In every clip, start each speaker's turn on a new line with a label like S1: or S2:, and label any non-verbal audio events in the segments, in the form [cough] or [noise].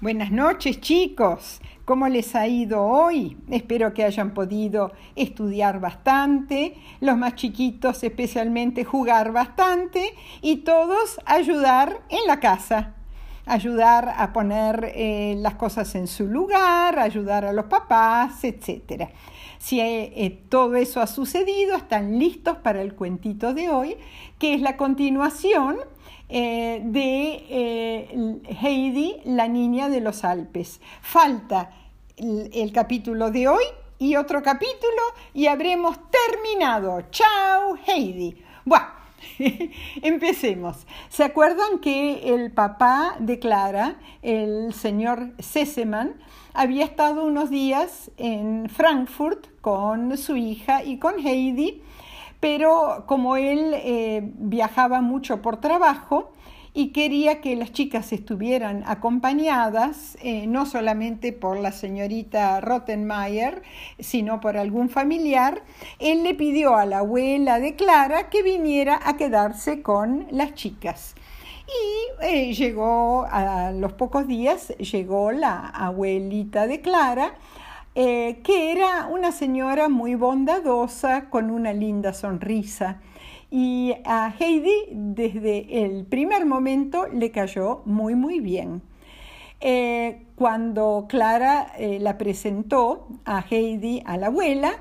S1: Buenas noches chicos, ¿cómo les ha ido hoy? Espero que hayan podido estudiar bastante, los más chiquitos especialmente jugar bastante y todos ayudar en la casa, ayudar a poner eh, las cosas en su lugar, ayudar a los papás, etc. Si eh, eh, todo eso ha sucedido, están listos para el cuentito de hoy, que es la continuación eh, de eh, Heidi, la niña de los Alpes. Falta el, capítulo de hoy y otro capítulo y habremos terminado. Chao, Heidi. Bueno, [laughs] empecemos. ¿Se acuerdan que el papá de Clara, el señor Seseman, había estado unos días en Frankfurt con su hija y con Heidi? Pero como él eh, viajaba mucho por trabajo y quería que las chicas estuvieran acompañadas, eh, no solamente por la señorita Rottenmeier, sino por algún familiar, él le pidió a la abuela de Clara que viniera a quedarse con las chicas. Y eh, llegó, a los pocos días, llegó la abuelita de Clara, eh, que era una señora muy bondadosa, con una linda sonrisa. Y a Heidi desde el primer momento le cayó muy, muy bien. Eh, cuando Clara eh, la presentó a Heidi, a la abuela,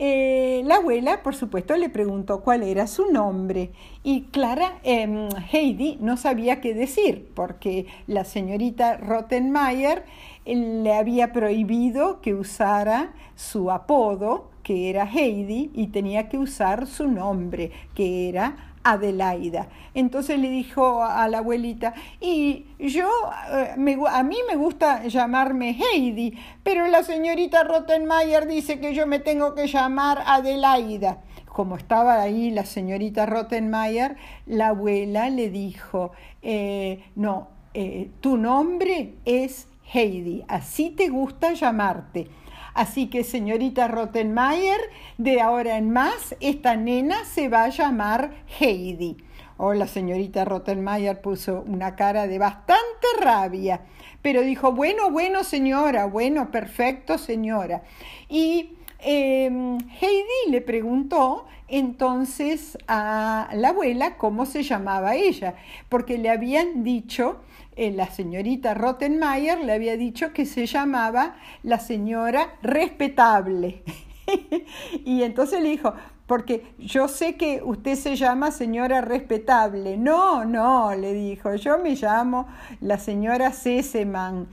S1: la abuela, por supuesto, le preguntó cuál era su nombre y Clara, em, Heidi, no sabía qué decir porque la señorita Rottenmeier le había prohibido que usara su apodo, que era Heidi, y tenía que usar su nombre, que era Adelaida. Entonces le dijo a la abuelita, y yo, eh, a mí me gusta llamarme Heidi, pero la señorita Rottenmeier dice que yo me tengo que llamar Adelaida. Como estaba ahí la señorita Rottenmeier, la abuela le dijo, eh, no, eh, tu nombre es Heidi, así te gusta llamarte. Así que, señorita Rottenmeier, de ahora en más, esta nena se va a llamar Heidi. Oh, la señorita Rottenmeier puso una cara de bastante rabia, pero dijo, bueno, bueno, señora, bueno, perfecto, señora. Y em, Heidi le preguntó entonces a la abuela cómo se llamaba ella, porque le habían dicho eh, la señorita Rottenmeier le había dicho que se llamaba la señora respetable. [laughs] y entonces le dijo, porque yo sé que usted se llama señora respetable. No, no, le dijo, yo me llamo la señora Seseman,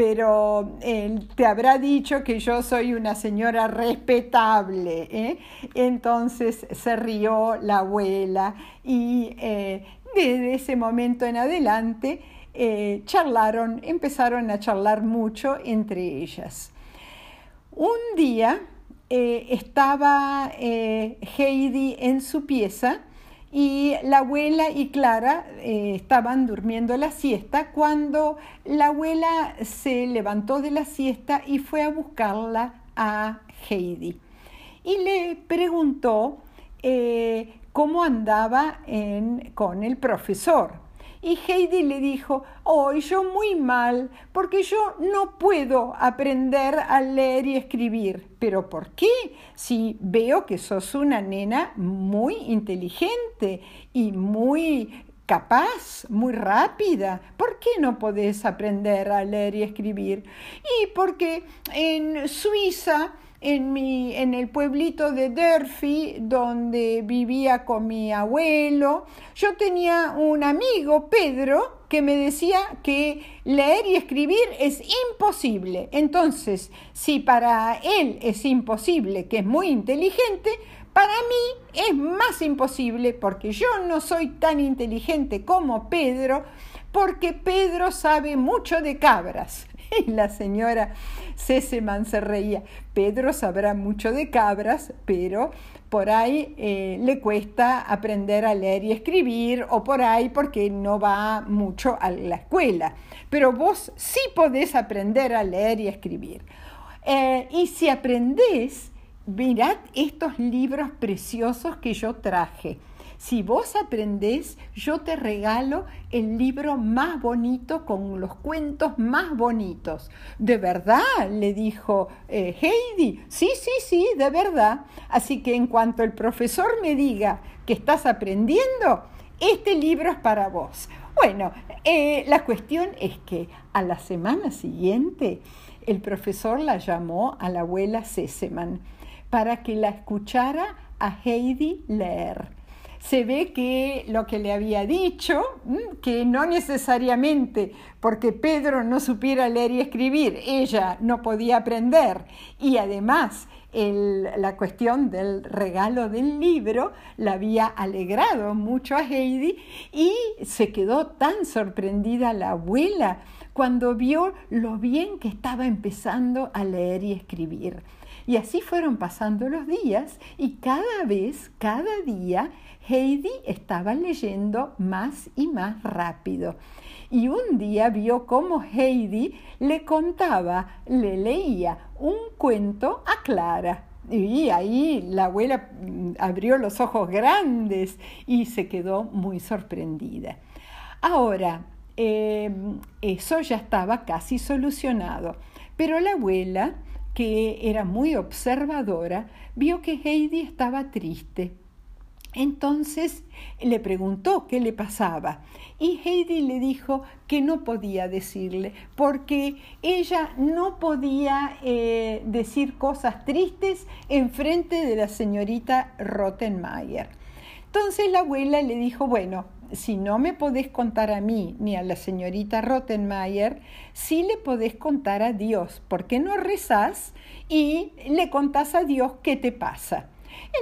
S1: pero él te habrá dicho que yo soy una señora respetable. ¿eh? Entonces se rió la abuela y eh, desde ese momento en adelante eh, charlaron, empezaron a charlar mucho entre ellas. Un día eh, estaba eh, Heidi en su pieza y la abuela y Clara estaban durmiendo la siesta cuando la abuela se levantó de la siesta y fue a buscarla a Heidi y le preguntó cómo andaba con el profesor. Y Heidi le dijo, oh, yo muy mal, porque yo no puedo aprender a leer y escribir. ¿Pero por qué? Si veo que sos una nena muy inteligente y muy capaz, muy rápida. ¿Por qué no podés aprender a leer y escribir? Y porque en Suiza en, mi, en el pueblito de Durfee, donde vivía con mi abuelo, yo tenía un amigo, Pedro, que me decía que leer y escribir es imposible. Entonces, si para él es imposible, que es muy inteligente, para mí es más imposible porque yo no soy tan inteligente como Pedro, porque Pedro sabe mucho de cabras. [laughs] Y la señora Seseman se reía. Pedro sabrá mucho de cabras, pero por ahí eh, le cuesta aprender a leer y escribir, o por ahí porque no va mucho a la escuela. Pero vos sí podés aprender a leer y escribir. Eh, y si aprendés, mirad estos libros preciosos que yo traje. Si vos aprendés, yo te regalo el libro más bonito con los cuentos más bonitos. ¿De verdad? le dijo eh, Heidi. Sí, sí, sí, de verdad. Así que en cuanto el profesor me diga que estás aprendiendo, este libro es para vos. Bueno, eh, la cuestión es que a la semana siguiente el profesor la llamó a la abuela Seseman para que la escuchara a Heidi leer. Se ve que lo que le había dicho, que no necesariamente porque Pedro no supiera leer y escribir, ella no podía aprender. Y además la cuestión del regalo del libro la había alegrado mucho a Heidi y se quedó tan sorprendida la abuela cuando vio lo bien que estaba empezando a leer y escribir. Y así fueron pasando los días y cada vez, cada día, Heidi estaba leyendo más y más rápido. Y un día vio cómo Heidi le contaba, le leía un cuento a Clara. Y ahí la abuela mm, abrió los ojos grandes y se quedó muy sorprendida. Ahora, em, eso ya estaba casi solucionado, pero la abuela, que era muy observadora, vio que Heidi estaba triste. Entonces le preguntó qué le pasaba. Y Heidi le dijo que no podía decirle porque ella no podía eh, decir cosas tristes en frente de la señorita Rottenmeier. Entonces la abuela le dijo, bueno, si no me podés contar a mí ni a la señorita Rottenmeier, sí le podés contar a Dios, porque no rezás y le contás a Dios qué te pasa.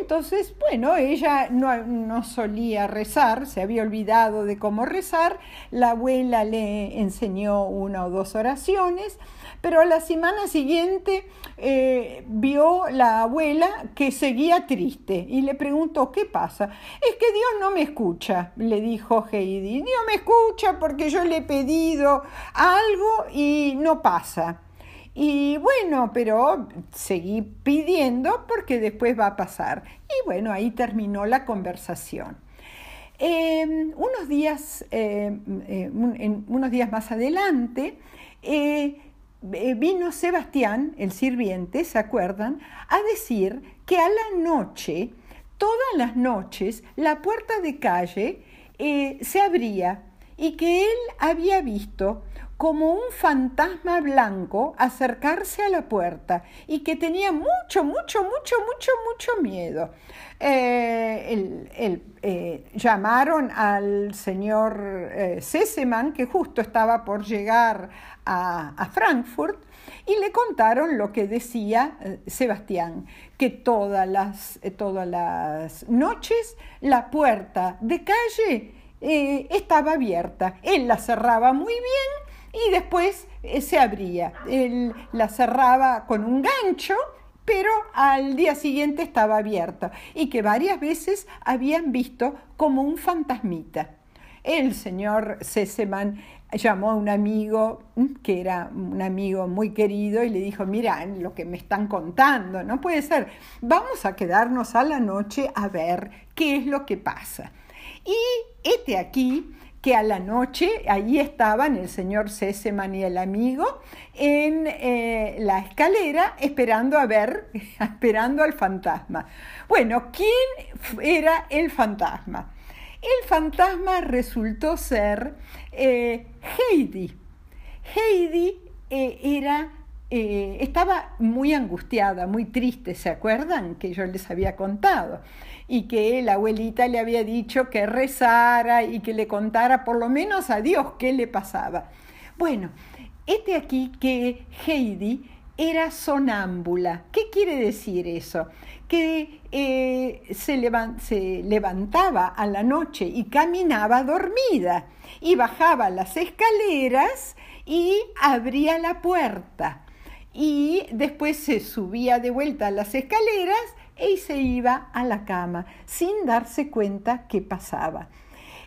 S1: Entonces, bueno, ella no, solía rezar, se había olvidado de cómo rezar, la abuela le enseñó una o dos oraciones, pero a la semana siguiente eh, vio la abuela que seguía triste y le preguntó, ¿qué pasa? Es que Dios no me escucha, le dijo Heidi. Dios me escucha porque yo le he pedido algo y no pasa. Y bueno, pero seguí pidiendo porque después va a pasar. Y bueno, ahí terminó la conversación. Em, unos, días, em, eh, unos días más adelante, eh, eh, vino Sebastián, el sirviente, ¿se acuerdan?, a decir que a la noche, todas las noches, la puerta de calle se abría y que él había visto como un fantasma blanco acercarse a la puerta y que tenía mucho, mucho, mucho, mucho, mucho miedo. Eh, eh, llamaron al señor eh, Sesemann, que justo estaba por llegar a, Frankfurt, y le contaron lo que decía Sebastián, que todas las, todas las noches la puerta de calle estaba abierta. Él la cerraba muy bien y después eh, se abría. Él la cerraba con un gancho, pero al día siguiente estaba abierta y que varias veces habían visto como un fantasmita. El señor Seseman llamó a un amigo mm, que era un amigo muy querido y le dijo, mira, lo que me están contando, no puede ser, vamos a quedarnos a la noche a ver qué es lo que pasa. Y este aquí que a la noche allí estaban el señor Seseman y el amigo en eh, la escalera esperando a ver, [laughs] esperando al fantasma. Bueno, ¿quién era el fantasma? El fantasma resultó ser eh, Heidi. Heidi eh, era estaba muy angustiada, muy triste, ¿se acuerdan? Que yo les había contado y que la abuelita le había dicho que rezara y que le contara por lo menos a Dios qué le pasaba. Bueno, este aquí que Heidi era sonámbula. ¿Qué quiere decir eso? Que eh, se, se, levantaba a la noche y caminaba dormida y bajaba las escaleras y abría la puerta. Y después se subía de vuelta a las escaleras y se iba a la cama sin darse cuenta qué pasaba.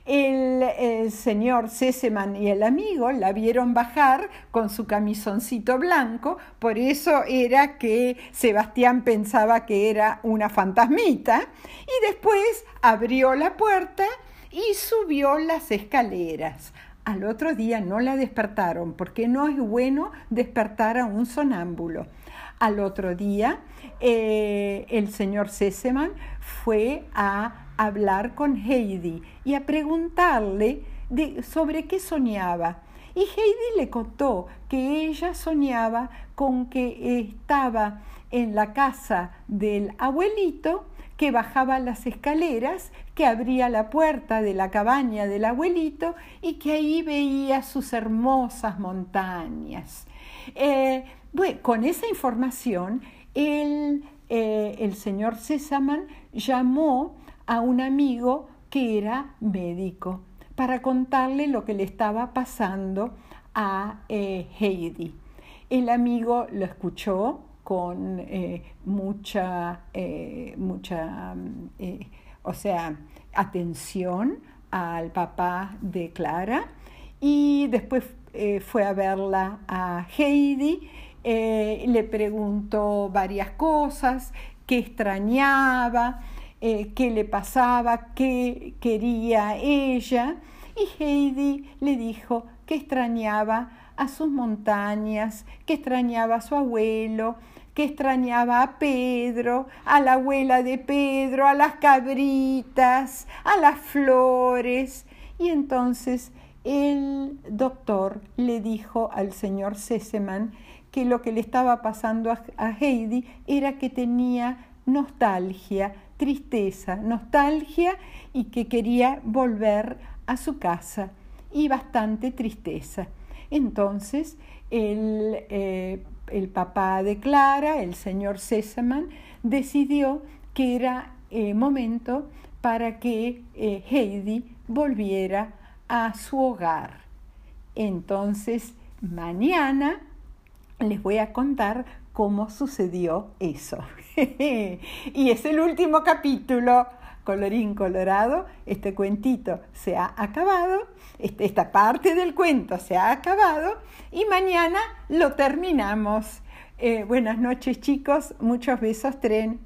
S1: el, señor Seseman y el amigo la vieron bajar con su camisoncito blanco, por eso era que Sebastián pensaba que era una fantasmita, y después abrió la puerta y subió las escaleras. Al otro día no la despertaron, porque no es bueno despertar a un sonámbulo. Al otro día, eh, el señor Seseman fue a hablar con Heidi y a preguntarle sobre qué soñaba. Y Heidi le contó que ella soñaba con que estaba en la casa del abuelito, que bajaba las escaleras, que abría la puerta de la cabaña del abuelito y que ahí veía sus hermosas montañas. Eh, con esa información, el, eh, el señor Sesaman llamó a un amigo que era médico para contarle lo que le estaba pasando a eh, Heidi. El amigo lo escuchó con eh, mucha, eh, mucha o sea, atención al papá de Clara. Y después fue a verla a Heidi, le preguntó varias cosas, qué extrañaba, eh, qué le pasaba, qué quería ella, y Heidi le dijo que extrañaba a sus montañas, que extrañaba a su abuelo, que extrañaba a Pedro, a la abuela de Pedro, a las cabritas, a las flores. Y entonces el doctor le dijo al señor Seseman que lo que le estaba pasando a Heidi era que tenía nostalgia tristeza, nostalgia y que quería volver a su casa y bastante tristeza. Entonces el, eh, el papá de Clara, el señor Sesaman, decidió que era eh, momento para que eh, Heidi volviera a su hogar. Entonces, mañana les voy a contar cómo sucedió eso. [laughs] y es el último capítulo, colorín colorado, este cuentito se ha acabado, este, esta parte del cuento se ha acabado y mañana lo terminamos. Eh, buenas noches chicos, muchos besos tren.